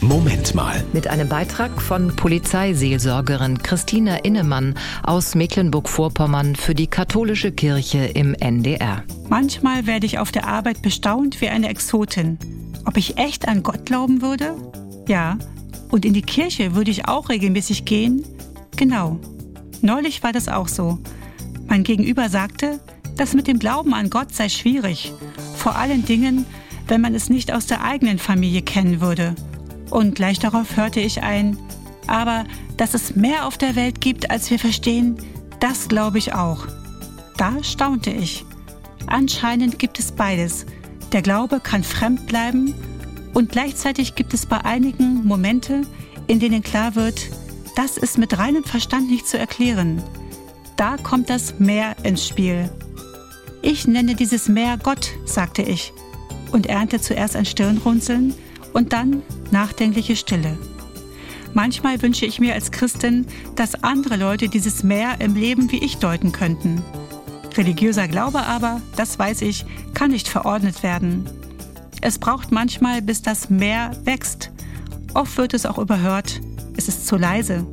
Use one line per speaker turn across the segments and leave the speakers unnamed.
Moment mal.
Mit einem Beitrag von Polizeiseelsorgerin Christina Innemann aus Mecklenburg-Vorpommern für die katholische Kirche im NDR.
Manchmal werde ich auf der Arbeit bestaunt wie eine Exotin. Ob ich echt an Gott glauben würde? Ja. Und in die Kirche würde ich auch regelmäßig gehen? Genau. Neulich war das auch so. Mein Gegenüber sagte, das mit dem Glauben an Gott sei schwierig. Vor allen Dingen, wenn man es nicht aus der eigenen Familie kennen würde. Und gleich darauf hörte ich ein, aber dass es mehr auf der Welt gibt, als wir verstehen, das glaube ich auch. Da staunte ich. Anscheinend gibt es beides. Der Glaube kann fremd bleiben und gleichzeitig gibt es bei einigen Momente, in denen klar wird, das ist mit reinem Verstand nicht zu erklären. Da kommt das Meer ins Spiel. Ich nenne dieses Meer Gott, sagte ich und ernte zuerst ein Stirnrunzeln und dann nachdenkliche Stille. Manchmal wünsche ich mir als Christin, dass andere Leute dieses Meer im Leben wie ich deuten könnten. Religiöser Glaube aber, das weiß ich, kann nicht verordnet werden. Es braucht manchmal, bis das Meer wächst. Oft wird es auch überhört. Es ist zu leise.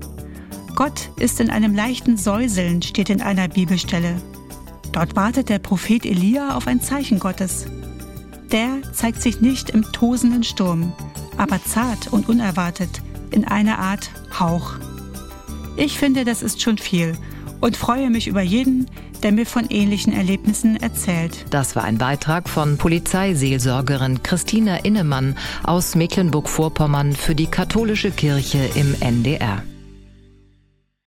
Gott ist in einem leichten Säuseln, steht in einer Bibelstelle. Dort wartet der Prophet Elia auf ein Zeichen Gottes. Der zeigt sich nicht im tosenden Sturm, aber zart und unerwartet, in einer Art Hauch. Ich finde, das ist schon viel und freue mich über jeden, der mir von ähnlichen Erlebnissen erzählt.
Das war ein Beitrag von Polizeiseelsorgerin Christina Innemann aus Mecklenburg-Vorpommern für die katholische Kirche im NDR.